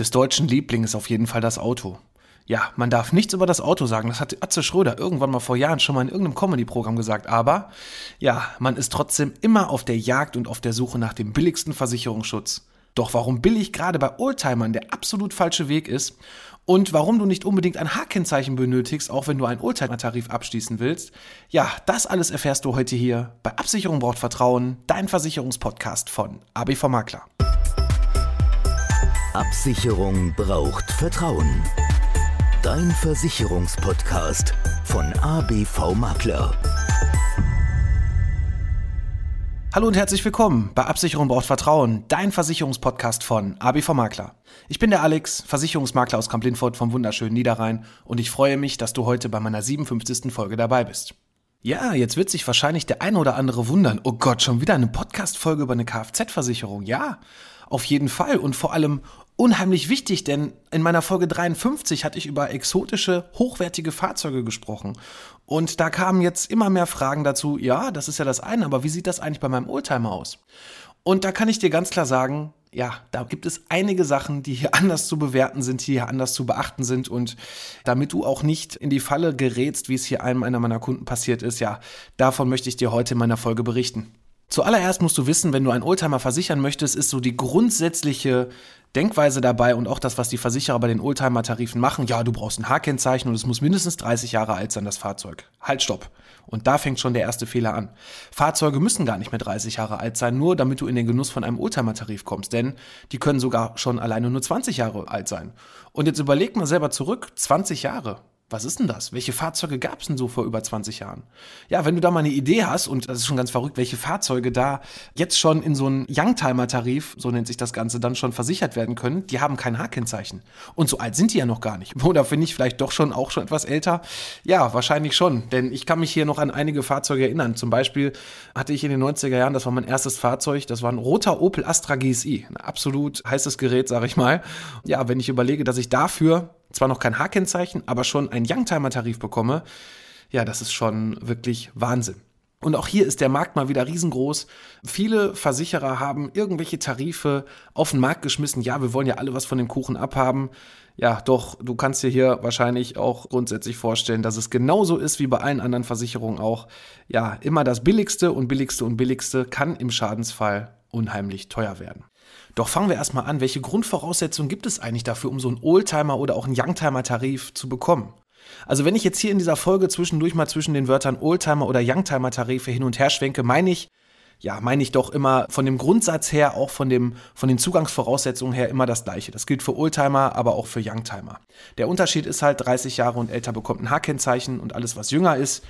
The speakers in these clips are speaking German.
des deutschen Lieblings auf jeden Fall das Auto. Ja, man darf nichts über das Auto sagen. Das hat Atze Schröder irgendwann mal vor Jahren schon mal in irgendeinem Comedy-Programm gesagt. Aber ja, man ist trotzdem immer auf der Jagd und auf der Suche nach dem billigsten Versicherungsschutz. Doch warum billig gerade bei Oldtimern der absolut falsche Weg ist und warum du nicht unbedingt ein H-Kennzeichen benötigst, auch wenn du einen Oldtimer-Tarif abschließen willst, ja, das alles erfährst du heute hier bei Absicherung braucht Vertrauen, dein Versicherungspodcast von ABV Makler. Absicherung braucht Vertrauen. Dein Versicherungspodcast von ABV Makler. Hallo und herzlich willkommen bei Absicherung braucht Vertrauen, dein Versicherungspodcast von ABV Makler. Ich bin der Alex, Versicherungsmakler aus Kamp-Lindfort vom wunderschönen Niederrhein und ich freue mich, dass du heute bei meiner 57. Folge dabei bist. Ja, jetzt wird sich wahrscheinlich der eine oder andere wundern. Oh Gott, schon wieder eine Podcast-Folge über eine Kfz-Versicherung. Ja, auf jeden Fall und vor allem unheimlich wichtig, denn in meiner Folge 53 hatte ich über exotische, hochwertige Fahrzeuge gesprochen. Und da kamen jetzt immer mehr Fragen dazu, ja, das ist ja das eine, aber wie sieht das eigentlich bei meinem Oldtimer aus? Und da kann ich dir ganz klar sagen, ja, da gibt es einige Sachen, die hier anders zu bewerten sind, die hier anders zu beachten sind. Und damit du auch nicht in die Falle gerätst, wie es hier einem einer meiner Kunden passiert ist, ja, davon möchte ich dir heute in meiner Folge berichten. Zuallererst musst du wissen, wenn du einen Oldtimer versichern möchtest, ist so die grundsätzliche Denkweise dabei und auch das, was die Versicherer bei den Oldtimer-Tarifen machen. Ja, du brauchst ein H-Kennzeichen und es muss mindestens 30 Jahre alt sein, das Fahrzeug. Halt, stopp. Und da fängt schon der erste Fehler an. Fahrzeuge müssen gar nicht mehr 30 Jahre alt sein, nur damit du in den Genuss von einem Oldtimer-Tarif kommst, denn die können sogar schon alleine nur 20 Jahre alt sein. Und jetzt überleg mal selber zurück, 20 Jahre was ist denn das? Welche Fahrzeuge gab es denn so vor über 20 Jahren? Ja, wenn du da mal eine Idee hast, und das ist schon ganz verrückt, welche Fahrzeuge da jetzt schon in so einen Youngtimer-Tarif, so nennt sich das Ganze, dann schon versichert werden können, die haben kein H-Kennzeichen. Und so alt sind die ja noch gar nicht. Oder finde ich vielleicht doch schon auch schon etwas älter? Ja, wahrscheinlich schon. Denn ich kann mich hier noch an einige Fahrzeuge erinnern. Zum Beispiel hatte ich in den 90er Jahren, das war mein erstes Fahrzeug, das war ein roter Opel Astra GSI. Ein absolut heißes Gerät, sag ich mal. Ja, wenn ich überlege, dass ich dafür zwar noch kein H-Kennzeichen, aber schon einen Youngtimer-Tarif bekomme, ja, das ist schon wirklich Wahnsinn. Und auch hier ist der Markt mal wieder riesengroß. Viele Versicherer haben irgendwelche Tarife auf den Markt geschmissen. Ja, wir wollen ja alle was von dem Kuchen abhaben. Ja, doch, du kannst dir hier wahrscheinlich auch grundsätzlich vorstellen, dass es genauso ist wie bei allen anderen Versicherungen auch. Ja, immer das Billigste und Billigste und Billigste kann im Schadensfall unheimlich teuer werden. Doch fangen wir erstmal an, welche Grundvoraussetzungen gibt es eigentlich dafür, um so einen Oldtimer oder auch einen Youngtimer-Tarif zu bekommen? Also wenn ich jetzt hier in dieser Folge zwischendurch mal zwischen den Wörtern Oldtimer oder Youngtimer-Tarife hin und her schwenke, meine ich, ja, meine ich doch immer von dem Grundsatz her, auch von, dem, von den Zugangsvoraussetzungen her immer das Gleiche. Das gilt für Oldtimer, aber auch für Youngtimer. Der Unterschied ist halt, 30 Jahre und älter bekommt ein H-Kennzeichen und alles, was jünger ist,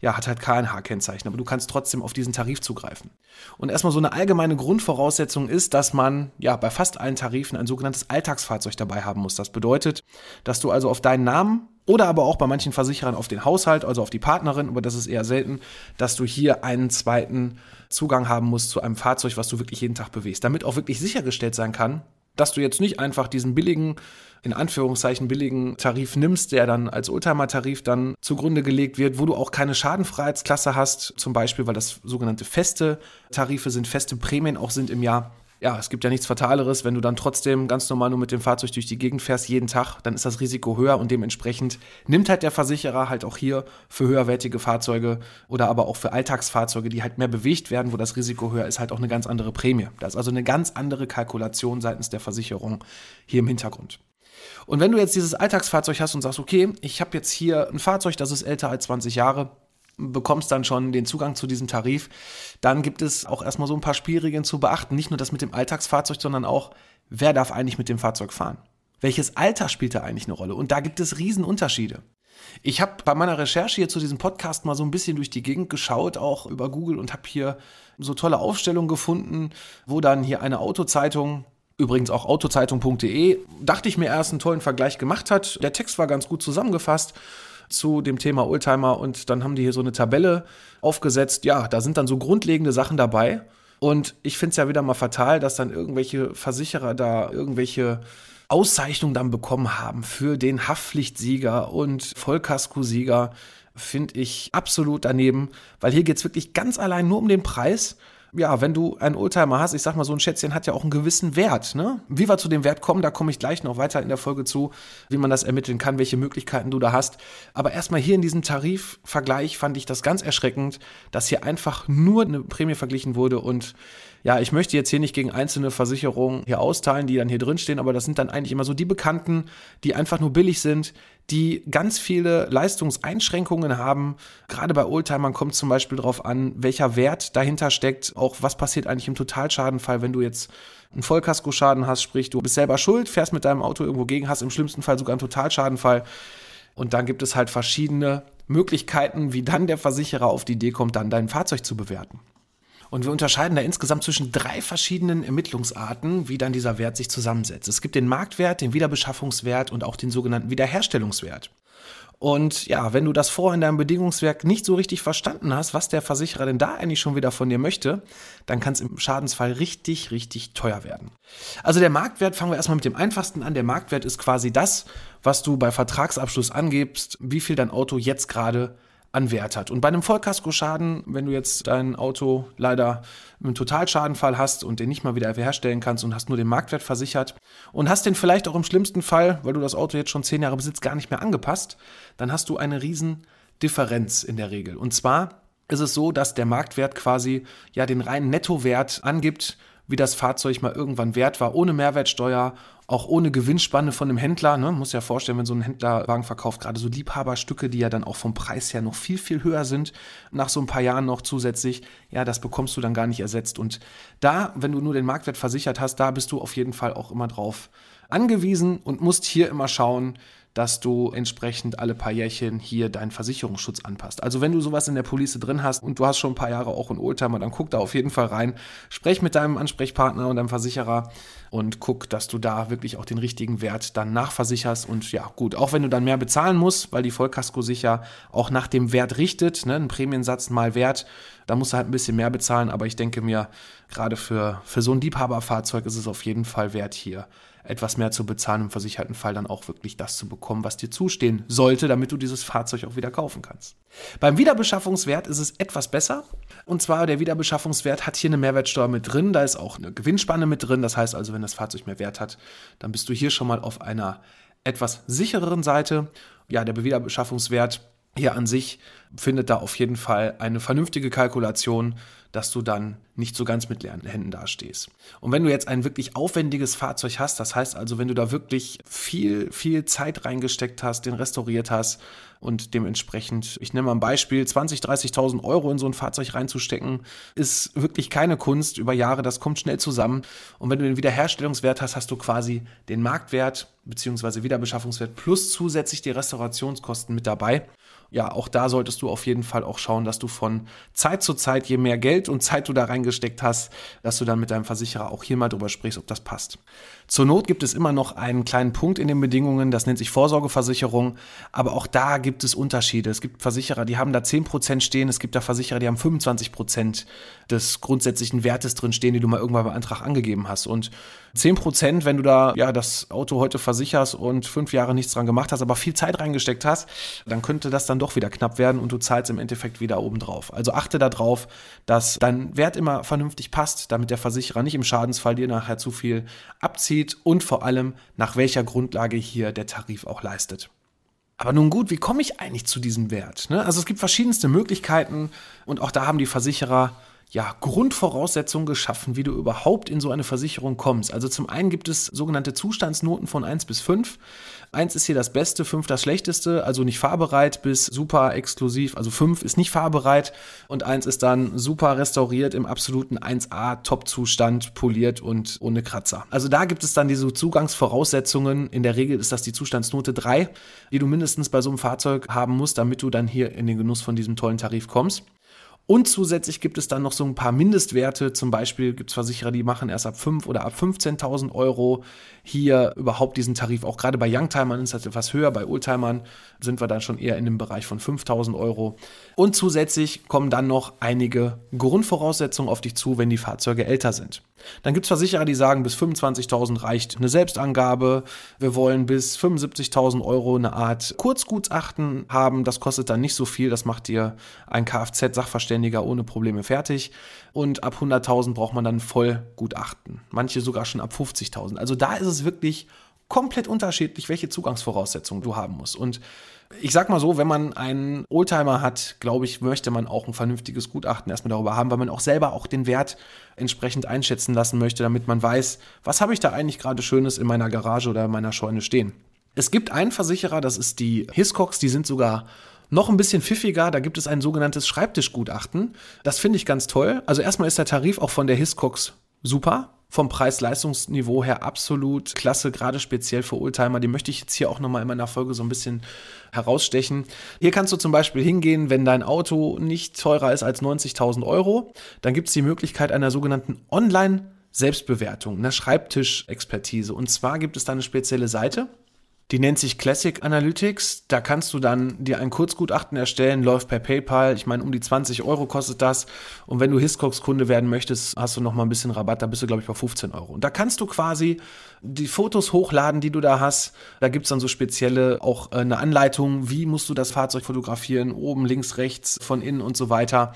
ja, hat halt KNH-Kennzeichen, aber du kannst trotzdem auf diesen Tarif zugreifen. Und erstmal so eine allgemeine Grundvoraussetzung ist, dass man ja bei fast allen Tarifen ein sogenanntes Alltagsfahrzeug dabei haben muss. Das bedeutet, dass du also auf deinen Namen oder aber auch bei manchen Versicherern auf den Haushalt, also auf die Partnerin, aber das ist eher selten, dass du hier einen zweiten Zugang haben musst zu einem Fahrzeug, was du wirklich jeden Tag bewegst, damit auch wirklich sichergestellt sein kann, dass du jetzt nicht einfach diesen billigen, in Anführungszeichen billigen Tarif nimmst, der dann als Oldtimer-Tarif dann zugrunde gelegt wird, wo du auch keine Schadenfreiheitsklasse hast, zum Beispiel, weil das sogenannte feste Tarife sind, feste Prämien auch sind im Jahr ja, es gibt ja nichts Fataleres, wenn du dann trotzdem ganz normal nur mit dem Fahrzeug durch die Gegend fährst, jeden Tag, dann ist das Risiko höher und dementsprechend nimmt halt der Versicherer halt auch hier für höherwertige Fahrzeuge oder aber auch für Alltagsfahrzeuge, die halt mehr bewegt werden, wo das Risiko höher ist, halt auch eine ganz andere Prämie. Da ist also eine ganz andere Kalkulation seitens der Versicherung hier im Hintergrund. Und wenn du jetzt dieses Alltagsfahrzeug hast und sagst, okay, ich habe jetzt hier ein Fahrzeug, das ist älter als 20 Jahre, bekommst dann schon den Zugang zu diesem Tarif. Dann gibt es auch erstmal so ein paar Spielregeln zu beachten. Nicht nur das mit dem Alltagsfahrzeug, sondern auch, wer darf eigentlich mit dem Fahrzeug fahren? Welches Alter spielt da eigentlich eine Rolle? Und da gibt es Riesenunterschiede. Ich habe bei meiner Recherche hier zu diesem Podcast mal so ein bisschen durch die Gegend geschaut, auch über Google und habe hier so tolle Aufstellungen gefunden, wo dann hier eine Autozeitung übrigens auch autozeitung.de, dachte ich mir erst einen tollen Vergleich gemacht hat. Der Text war ganz gut zusammengefasst zu dem Thema Oldtimer und dann haben die hier so eine Tabelle aufgesetzt. Ja, da sind dann so grundlegende Sachen dabei. Und ich finde es ja wieder mal fatal, dass dann irgendwelche Versicherer da irgendwelche Auszeichnungen dann bekommen haben für den Haftpflichtsieger und Vollkasko-Sieger. Finde ich absolut daneben, weil hier geht es wirklich ganz allein nur um den Preis ja, wenn du einen Oldtimer hast, ich sag mal, so ein Schätzchen hat ja auch einen gewissen Wert. Ne? Wie wir zu dem Wert kommen, da komme ich gleich noch weiter in der Folge zu, wie man das ermitteln kann, welche Möglichkeiten du da hast. Aber erstmal hier in diesem Tarifvergleich fand ich das ganz erschreckend, dass hier einfach nur eine Prämie verglichen wurde und ja, ich möchte jetzt hier nicht gegen einzelne Versicherungen hier austeilen, die dann hier drin stehen, aber das sind dann eigentlich immer so die Bekannten, die einfach nur billig sind, die ganz viele Leistungseinschränkungen haben. Gerade bei Oldtimern kommt zum Beispiel darauf an, welcher Wert dahinter steckt, auch was passiert eigentlich im Totalschadenfall, wenn du jetzt einen Vollkaskoschaden hast, sprich du bist selber schuld, fährst mit deinem Auto irgendwo gegen, hast im schlimmsten Fall sogar einen Totalschadenfall. Und dann gibt es halt verschiedene Möglichkeiten, wie dann der Versicherer auf die Idee kommt, dann dein Fahrzeug zu bewerten. Und wir unterscheiden da insgesamt zwischen drei verschiedenen Ermittlungsarten, wie dann dieser Wert sich zusammensetzt. Es gibt den Marktwert, den Wiederbeschaffungswert und auch den sogenannten Wiederherstellungswert. Und ja, wenn du das vorher in deinem Bedingungswerk nicht so richtig verstanden hast, was der Versicherer denn da eigentlich schon wieder von dir möchte, dann kann es im Schadensfall richtig, richtig teuer werden. Also der Marktwert, fangen wir erstmal mit dem einfachsten an. Der Marktwert ist quasi das, was du bei Vertragsabschluss angibst, wie viel dein Auto jetzt gerade an Wert hat. Und bei einem Vollkaskoschaden, wenn du jetzt dein Auto leider einen Totalschadenfall hast und den nicht mal wieder herstellen kannst und hast nur den Marktwert versichert und hast den vielleicht auch im schlimmsten Fall, weil du das Auto jetzt schon zehn Jahre besitzt, gar nicht mehr angepasst, dann hast du eine riesen Differenz in der Regel. Und zwar ist es so, dass der Marktwert quasi ja den reinen Nettowert angibt, wie das Fahrzeug mal irgendwann wert war, ohne Mehrwertsteuer auch ohne Gewinnspanne von dem Händler. Ne? Muss ja vorstellen, wenn so ein Händler Wagen verkauft, gerade so Liebhaberstücke, die ja dann auch vom Preis her noch viel, viel höher sind, nach so ein paar Jahren noch zusätzlich, ja, das bekommst du dann gar nicht ersetzt. Und da, wenn du nur den Marktwert versichert hast, da bist du auf jeden Fall auch immer drauf angewiesen und musst hier immer schauen, dass du entsprechend alle paar Jährchen hier deinen Versicherungsschutz anpasst. Also wenn du sowas in der Police drin hast und du hast schon ein paar Jahre auch einen Oldtimer, dann guck da auf jeden Fall rein, sprech mit deinem Ansprechpartner und deinem Versicherer und guck, dass du da wirklich auch den richtigen Wert dann nachversicherst. Und ja gut, auch wenn du dann mehr bezahlen musst, weil die Vollkasko sich ja auch nach dem Wert richtet, ne, ein Prämiensatz mal Wert, da musst du halt ein bisschen mehr bezahlen, aber ich denke mir, gerade für, für so ein Liebhaberfahrzeug ist es auf jeden Fall wert hier etwas mehr zu bezahlen, im versicherten Fall dann auch wirklich das zu bekommen, was dir zustehen sollte, damit du dieses Fahrzeug auch wieder kaufen kannst. Beim Wiederbeschaffungswert ist es etwas besser. Und zwar der Wiederbeschaffungswert hat hier eine Mehrwertsteuer mit drin, da ist auch eine Gewinnspanne mit drin. Das heißt also, wenn das Fahrzeug mehr Wert hat, dann bist du hier schon mal auf einer etwas sichereren Seite. Ja, der Wiederbeschaffungswert hier an sich findet da auf jeden Fall eine vernünftige Kalkulation dass du dann nicht so ganz mit leeren Händen dastehst. Und wenn du jetzt ein wirklich aufwendiges Fahrzeug hast, das heißt also, wenn du da wirklich viel, viel Zeit reingesteckt hast, den restauriert hast und dementsprechend, ich nehme mal ein Beispiel, 20.000, 30.000 Euro in so ein Fahrzeug reinzustecken, ist wirklich keine Kunst über Jahre, das kommt schnell zusammen. Und wenn du den Wiederherstellungswert hast, hast du quasi den Marktwert bzw. Wiederbeschaffungswert plus zusätzlich die Restaurationskosten mit dabei ja, auch da solltest du auf jeden Fall auch schauen, dass du von Zeit zu Zeit, je mehr Geld und Zeit du da reingesteckt hast, dass du dann mit deinem Versicherer auch hier mal drüber sprichst, ob das passt. Zur Not gibt es immer noch einen kleinen Punkt in den Bedingungen, das nennt sich Vorsorgeversicherung, aber auch da gibt es Unterschiede. Es gibt Versicherer, die haben da 10% stehen, es gibt da Versicherer, die haben 25% des grundsätzlichen Wertes drin stehen, die du mal irgendwann beim Antrag angegeben hast. Und 10%, wenn du da ja das Auto heute versicherst und fünf Jahre nichts dran gemacht hast, aber viel Zeit reingesteckt hast, dann könnte das dann doch wieder knapp werden und du zahlst im Endeffekt wieder oben drauf. Also achte darauf, dass dein Wert immer vernünftig passt, damit der Versicherer nicht im Schadensfall dir nachher zu viel abzieht und vor allem nach welcher Grundlage hier der Tarif auch leistet. Aber nun gut, wie komme ich eigentlich zu diesem Wert? Ne? Also es gibt verschiedenste Möglichkeiten und auch da haben die Versicherer ja, Grundvoraussetzungen geschaffen, wie du überhaupt in so eine Versicherung kommst. Also zum einen gibt es sogenannte Zustandsnoten von 1 bis 5. 1 ist hier das Beste, 5 das Schlechteste, also nicht fahrbereit bis super exklusiv. Also 5 ist nicht fahrbereit und 1 ist dann super restauriert im absoluten 1A Top-Zustand, poliert und ohne Kratzer. Also da gibt es dann diese Zugangsvoraussetzungen. In der Regel ist das die Zustandsnote 3, die du mindestens bei so einem Fahrzeug haben musst, damit du dann hier in den Genuss von diesem tollen Tarif kommst. Und zusätzlich gibt es dann noch so ein paar Mindestwerte. Zum Beispiel gibt es Versicherer, die machen erst ab 5 oder ab 15.000 Euro hier überhaupt diesen Tarif. Auch gerade bei Youngtimern ist das etwas höher. Bei Oldtimern sind wir dann schon eher in dem Bereich von 5.000 Euro. Und zusätzlich kommen dann noch einige Grundvoraussetzungen auf dich zu, wenn die Fahrzeuge älter sind. Dann gibt es Versicherer, die sagen, bis 25.000 reicht eine Selbstangabe. Wir wollen bis 75.000 Euro eine Art Kurzgutachten haben. Das kostet dann nicht so viel. Das macht dir ein Kfz-Sachverständiger Selbstständiger ohne Probleme fertig. Und ab 100.000 braucht man dann Vollgutachten. Manche sogar schon ab 50.000. Also da ist es wirklich komplett unterschiedlich, welche Zugangsvoraussetzungen du haben musst. Und ich sag mal so, wenn man einen Oldtimer hat, glaube ich, möchte man auch ein vernünftiges Gutachten erstmal darüber haben, weil man auch selber auch den Wert entsprechend einschätzen lassen möchte, damit man weiß, was habe ich da eigentlich gerade Schönes in meiner Garage oder in meiner Scheune stehen. Es gibt einen Versicherer, das ist die Hiscox, die sind sogar noch ein bisschen pfiffiger, da gibt es ein sogenanntes Schreibtischgutachten. Das finde ich ganz toll. Also erstmal ist der Tarif auch von der Hiscox super vom Preis-Leistungsniveau her absolut klasse, gerade speziell für Oldtimer. Die möchte ich jetzt hier auch nochmal in meiner Folge so ein bisschen herausstechen. Hier kannst du zum Beispiel hingehen, wenn dein Auto nicht teurer ist als 90.000 Euro, dann gibt es die Möglichkeit einer sogenannten Online- Selbstbewertung, einer Schreibtischexpertise. Und zwar gibt es da eine spezielle Seite, die nennt sich Classic Analytics. Da kannst du dann dir ein Kurzgutachten erstellen, läuft per PayPal. Ich meine, um die 20 Euro kostet das. Und wenn du Hiscox-Kunde werden möchtest, hast du noch mal ein bisschen Rabatt. Da bist du, glaube ich, bei 15 Euro. Und da kannst du quasi die Fotos hochladen, die du da hast. Da gibt's dann so spezielle, auch äh, eine Anleitung, wie musst du das Fahrzeug fotografieren, oben, links, rechts, von innen und so weiter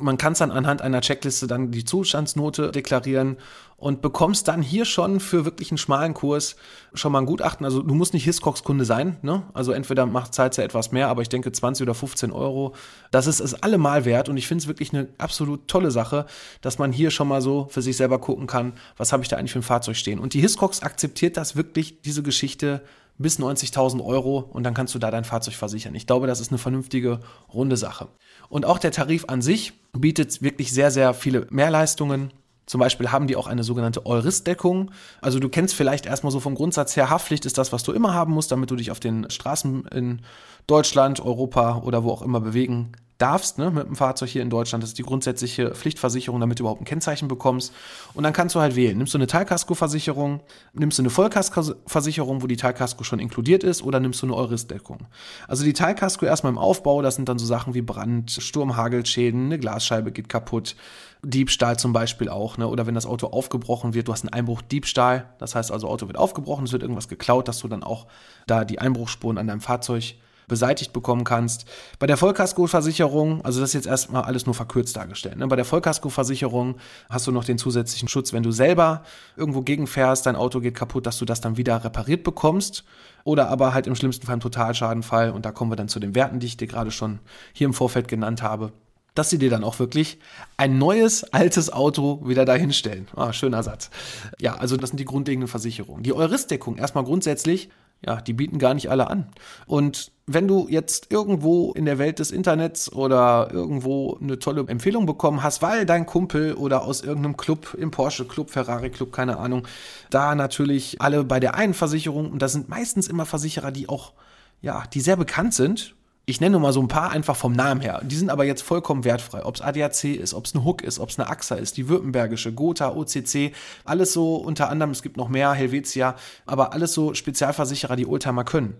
man kann es dann anhand einer Checkliste dann die Zustandsnote deklarieren und bekommst dann hier schon für wirklich einen schmalen Kurs schon mal ein Gutachten. Also du musst nicht Hiscox-Kunde sein, ne? Also entweder macht Zeit ja etwas mehr, aber ich denke 20 oder 15 Euro, das ist es allemal wert und ich finde es wirklich eine absolut tolle Sache, dass man hier schon mal so für sich selber gucken kann, was habe ich da eigentlich für ein Fahrzeug stehen. Und die Hiscox akzeptiert das wirklich, diese Geschichte bis 90.000 Euro und dann kannst du da dein Fahrzeug versichern. Ich glaube, das ist eine vernünftige, runde Sache. Und auch der Tarif an sich bietet wirklich sehr, sehr viele Mehrleistungen. Zum Beispiel haben die auch eine sogenannte Eurist-Deckung. Also du kennst vielleicht erstmal so vom Grundsatz her, Haftpflicht ist das, was du immer haben musst, damit du dich auf den Straßen in Deutschland, Europa oder wo auch immer bewegen darfst, ne, mit dem Fahrzeug hier in Deutschland. Das ist die grundsätzliche Pflichtversicherung, damit du überhaupt ein Kennzeichen bekommst. Und dann kannst du halt wählen. Nimmst du eine Teilkaskoversicherung, nimmst du eine Vollkaskoversicherung, wo die Teilkasko schon inkludiert ist, oder nimmst du eine Euristdeckung. Also die Teilkasko erstmal im Aufbau, das sind dann so Sachen wie Brand, Sturm, Hagelschäden, eine Glasscheibe geht kaputt, Diebstahl zum Beispiel auch, ne? oder wenn das Auto aufgebrochen wird, du hast einen Einbruch Diebstahl, das heißt also Auto wird aufgebrochen, es wird irgendwas geklaut, dass du dann auch da die Einbruchspuren an deinem Fahrzeug beseitigt bekommen kannst. Bei der Vollkaskoversicherung, also das ist jetzt erstmal alles nur verkürzt dargestellt. Ne? Bei der Vollkaskoversicherung hast du noch den zusätzlichen Schutz, wenn du selber irgendwo gegenfährst, dein Auto geht kaputt, dass du das dann wieder repariert bekommst. Oder aber halt im schlimmsten Fall im Totalschadenfall. Und da kommen wir dann zu den Werten, die ich dir gerade schon hier im Vorfeld genannt habe dass sie dir dann auch wirklich ein neues, altes Auto wieder dahinstellen. Ah, schöner Satz. Ja, also das sind die grundlegenden Versicherungen. Die Euristdeckung, erstmal grundsätzlich, ja, die bieten gar nicht alle an. Und wenn du jetzt irgendwo in der Welt des Internets oder irgendwo eine tolle Empfehlung bekommen hast, weil dein Kumpel oder aus irgendeinem Club, im Porsche Club, Ferrari Club, keine Ahnung, da natürlich alle bei der einen Versicherung, und das sind meistens immer Versicherer, die auch, ja, die sehr bekannt sind, ich nenne nur mal so ein paar einfach vom Namen her. Die sind aber jetzt vollkommen wertfrei. Ob es ADAC ist, ob es ein Hook ist, ob es eine AXA ist, die Württembergische, Gotha, OCC, alles so unter anderem, es gibt noch mehr, Helvetia, aber alles so Spezialversicherer, die Oldtimer können.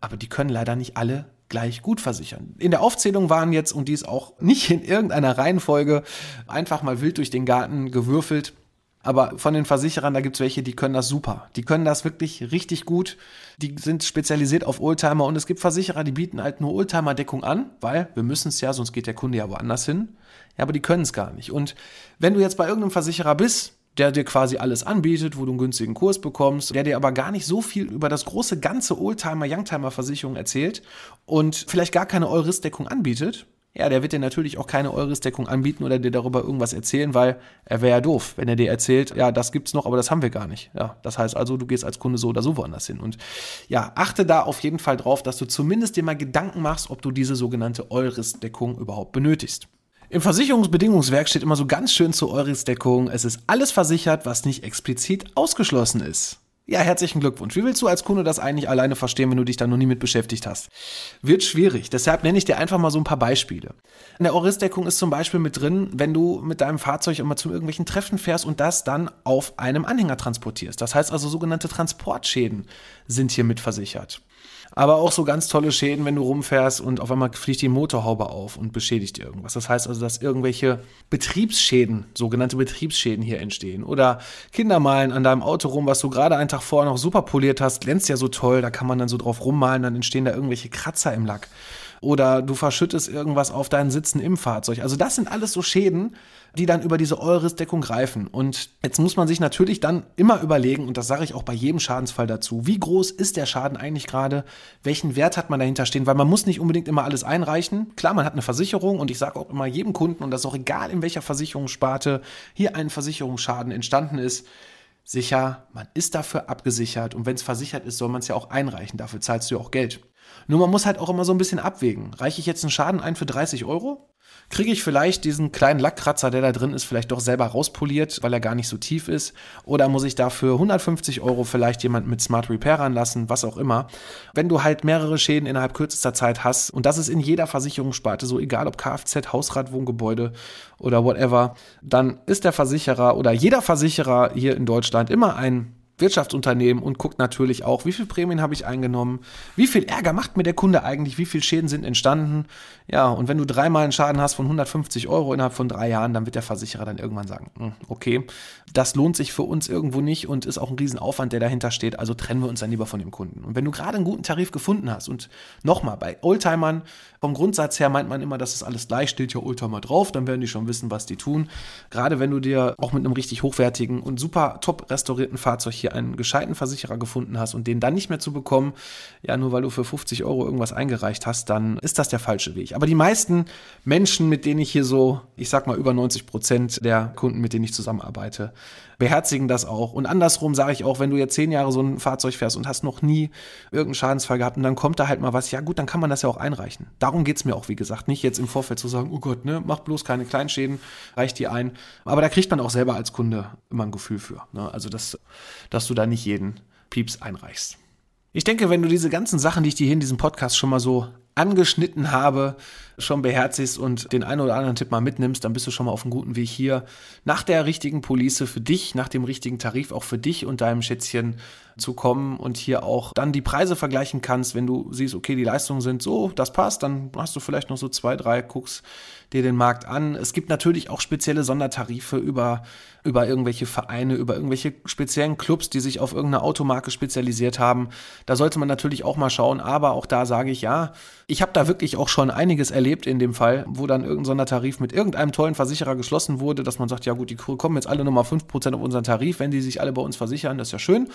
Aber die können leider nicht alle gleich gut versichern. In der Aufzählung waren jetzt, und die ist auch nicht in irgendeiner Reihenfolge, einfach mal wild durch den Garten gewürfelt, aber von den Versicherern, da gibt es welche, die können das super. Die können das wirklich richtig gut. Die sind spezialisiert auf Oldtimer und es gibt Versicherer, die bieten halt nur Oldtimer-Deckung an, weil wir müssen es ja, sonst geht der Kunde ja woanders hin. Ja, aber die können es gar nicht. Und wenn du jetzt bei irgendeinem Versicherer bist, der dir quasi alles anbietet, wo du einen günstigen Kurs bekommst, der dir aber gar nicht so viel über das große ganze Oldtimer, Youngtimer Versicherung erzählt und vielleicht gar keine Eurist-Deckung anbietet, ja, der wird dir natürlich auch keine Eures-Deckung anbieten oder dir darüber irgendwas erzählen, weil er wäre ja doof, wenn er dir erzählt, ja, das gibt's noch, aber das haben wir gar nicht. Ja, das heißt also, du gehst als Kunde so oder so woanders hin. Und ja, achte da auf jeden Fall drauf, dass du zumindest dir mal Gedanken machst, ob du diese sogenannte Eures-Deckung überhaupt benötigst. Im Versicherungsbedingungswerk steht immer so ganz schön zur Eures-Deckung, es ist alles versichert, was nicht explizit ausgeschlossen ist. Ja, herzlichen Glückwunsch. Wie willst du als Kunde das eigentlich alleine verstehen, wenn du dich da noch nie mit beschäftigt hast? Wird schwierig. Deshalb nenne ich dir einfach mal so ein paar Beispiele. In der Oris-Deckung ist zum Beispiel mit drin, wenn du mit deinem Fahrzeug immer zu irgendwelchen Treffen fährst und das dann auf einem Anhänger transportierst. Das heißt also sogenannte Transportschäden sind hier mit versichert. Aber auch so ganz tolle Schäden, wenn du rumfährst und auf einmal fliegt die Motorhaube auf und beschädigt irgendwas. Das heißt also, dass irgendwelche Betriebsschäden, sogenannte Betriebsschäden hier entstehen. Oder Kinder malen an deinem Auto rum, was du gerade einen Tag vorher noch super poliert hast, glänzt ja so toll, da kann man dann so drauf rummalen, dann entstehen da irgendwelche Kratzer im Lack. Oder du verschüttest irgendwas auf deinen Sitzen im Fahrzeug. Also das sind alles so Schäden, die dann über diese Eures-Deckung greifen. Und jetzt muss man sich natürlich dann immer überlegen, und das sage ich auch bei jedem Schadensfall dazu, wie groß ist der Schaden eigentlich gerade, welchen Wert hat man dahinter stehen, weil man muss nicht unbedingt immer alles einreichen. Klar, man hat eine Versicherung und ich sage auch immer jedem Kunden, und das ist auch egal, in welcher Versicherungssparte hier ein Versicherungsschaden entstanden ist, sicher, man ist dafür abgesichert und wenn es versichert ist, soll man es ja auch einreichen, dafür zahlst du ja auch Geld. Nur man muss halt auch immer so ein bisschen abwägen. Reiche ich jetzt einen Schaden ein für 30 Euro? Kriege ich vielleicht diesen kleinen Lackkratzer, der da drin ist, vielleicht doch selber rauspoliert, weil er gar nicht so tief ist? Oder muss ich dafür 150 Euro vielleicht jemand mit Smart Repair ranlassen, was auch immer? Wenn du halt mehrere Schäden innerhalb kürzester Zeit hast, und das ist in jeder Versicherungssparte so, egal ob Kfz, Hausrat, Wohngebäude oder whatever, dann ist der Versicherer oder jeder Versicherer hier in Deutschland immer ein Wirtschaftsunternehmen und guckt natürlich auch, wie viel Prämien habe ich eingenommen, wie viel Ärger macht mir der Kunde eigentlich, wie viel Schäden sind entstanden. Ja, und wenn du dreimal einen Schaden hast von 150 Euro innerhalb von drei Jahren, dann wird der Versicherer dann irgendwann sagen, hm, okay, das lohnt sich für uns irgendwo nicht und ist auch ein Riesenaufwand, der dahinter steht, also trennen wir uns dann lieber von dem Kunden. Und wenn du gerade einen guten Tarif gefunden hast und nochmal, bei Oldtimern, vom Grundsatz her meint man immer, dass es alles gleich steht, ja Oldtimer drauf, dann werden die schon wissen, was die tun. Gerade wenn du dir auch mit einem richtig hochwertigen und super top restaurierten Fahrzeug hier hier einen gescheiten Versicherer gefunden hast und den dann nicht mehr zu bekommen, ja, nur weil du für 50 Euro irgendwas eingereicht hast, dann ist das der falsche Weg. Aber die meisten Menschen, mit denen ich hier so, ich sag mal über 90 Prozent der Kunden, mit denen ich zusammenarbeite, beherzigen das auch. Und andersrum sage ich auch, wenn du jetzt zehn Jahre so ein Fahrzeug fährst und hast noch nie irgendeinen Schadensfall gehabt und dann kommt da halt mal was, ja gut, dann kann man das ja auch einreichen. Darum geht es mir auch, wie gesagt, nicht jetzt im Vorfeld zu sagen, oh Gott, ne, mach bloß keine Kleinschäden, reicht die ein. Aber da kriegt man auch selber als Kunde immer ein Gefühl für. Ne? Also, dass, dass du da nicht jeden Pieps einreichst. Ich denke, wenn du diese ganzen Sachen, die ich dir hier in diesem Podcast schon mal so angeschnitten habe, schon beherzigst und den einen oder anderen Tipp mal mitnimmst, dann bist du schon mal auf einem guten Weg hier. Nach der richtigen Police für dich, nach dem richtigen Tarif auch für dich und deinem Schätzchen zu kommen und hier auch dann die Preise vergleichen kannst, wenn du siehst, okay, die Leistungen sind so, das passt, dann hast du vielleicht noch so zwei, drei, guckst dir den Markt an. Es gibt natürlich auch spezielle Sondertarife über, über irgendwelche Vereine, über irgendwelche speziellen Clubs, die sich auf irgendeine Automarke spezialisiert haben. Da sollte man natürlich auch mal schauen, aber auch da sage ich ja, ich habe da wirklich auch schon einiges erlebt in dem Fall, wo dann irgendein Sondertarif mit irgendeinem tollen Versicherer geschlossen wurde, dass man sagt, ja gut, die kommen jetzt alle nochmal 5% auf unseren Tarif, wenn die sich alle bei uns versichern, das ist ja schön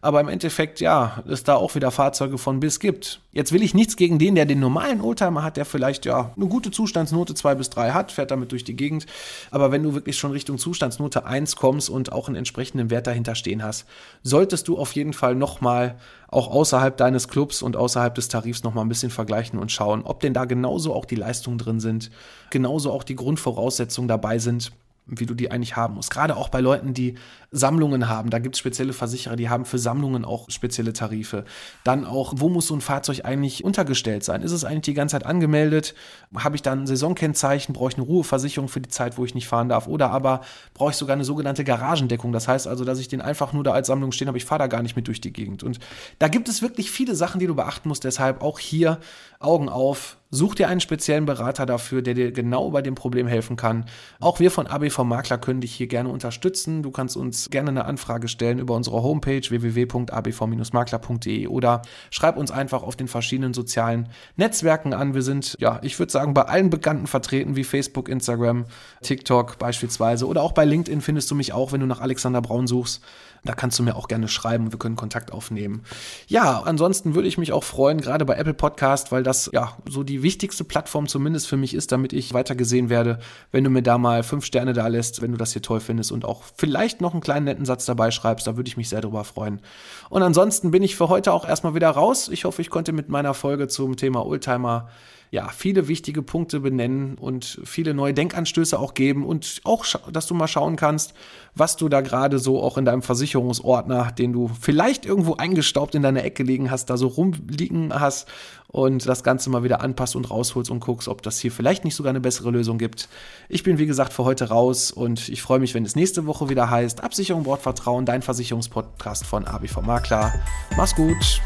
aber im Endeffekt, ja, es da auch wieder Fahrzeuge von bis gibt. Jetzt will ich nichts gegen den, der den normalen Oldtimer hat, der vielleicht ja eine gute Zustandsnote 2 bis 3 hat, fährt damit durch die Gegend. Aber wenn du wirklich schon Richtung Zustandsnote 1 kommst und auch einen entsprechenden Wert dahinter stehen hast, solltest du auf jeden Fall nochmal auch außerhalb deines Clubs und außerhalb des Tarifs nochmal ein bisschen vergleichen und schauen, ob denn da genauso auch die Leistungen drin sind, genauso auch die Grundvoraussetzungen dabei sind wie du die eigentlich haben musst. Gerade auch bei Leuten, die Sammlungen haben. Da gibt es spezielle Versicherer, die haben für Sammlungen auch spezielle Tarife. Dann auch, wo muss so ein Fahrzeug eigentlich untergestellt sein? Ist es eigentlich die ganze Zeit angemeldet? Habe ich dann ein Saisonkennzeichen? Brauche ich eine Ruheversicherung für die Zeit, wo ich nicht fahren darf? Oder aber brauche ich sogar eine sogenannte Garagendeckung? Das heißt also, dass ich den einfach nur da als Sammlung stehen habe, ich fahre da gar nicht mit durch die Gegend. Und da gibt es wirklich viele Sachen, die du beachten musst. Deshalb auch hier Augen auf, Such dir einen speziellen Berater dafür, der dir genau bei dem Problem helfen kann. Auch wir von ABV Makler können dich hier gerne unterstützen. Du kannst uns gerne eine Anfrage stellen über unsere Homepage www.abv-makler.de oder schreib uns einfach auf den verschiedenen sozialen Netzwerken an. Wir sind, ja, ich würde sagen, bei allen Bekannten vertreten, wie Facebook, Instagram, TikTok beispielsweise oder auch bei LinkedIn findest du mich auch, wenn du nach Alexander Braun suchst. Da kannst du mir auch gerne schreiben und wir können Kontakt aufnehmen. Ja, ansonsten würde ich mich auch freuen, gerade bei Apple Podcast, weil das ja so die wichtigste Plattform zumindest für mich ist, damit ich weiter gesehen werde, wenn du mir da mal fünf Sterne da lässt, wenn du das hier toll findest und auch vielleicht noch einen kleinen netten Satz dabei schreibst, da würde ich mich sehr drüber freuen. Und ansonsten bin ich für heute auch erstmal wieder raus. Ich hoffe, ich konnte mit meiner Folge zum Thema Oldtimer ja, viele wichtige Punkte benennen und viele neue Denkanstöße auch geben und auch, dass du mal schauen kannst, was du da gerade so auch in deinem Versicherungsordner, den du vielleicht irgendwo eingestaubt in deiner Ecke liegen hast, da so rumliegen hast und das Ganze mal wieder anpasst und rausholst und guckst, ob das hier vielleicht nicht sogar eine bessere Lösung gibt. Ich bin wie gesagt für heute raus und ich freue mich, wenn es nächste Woche wieder heißt Absicherung Bordvertrauen, dein Versicherungspodcast von ABV Makler. Mach's gut.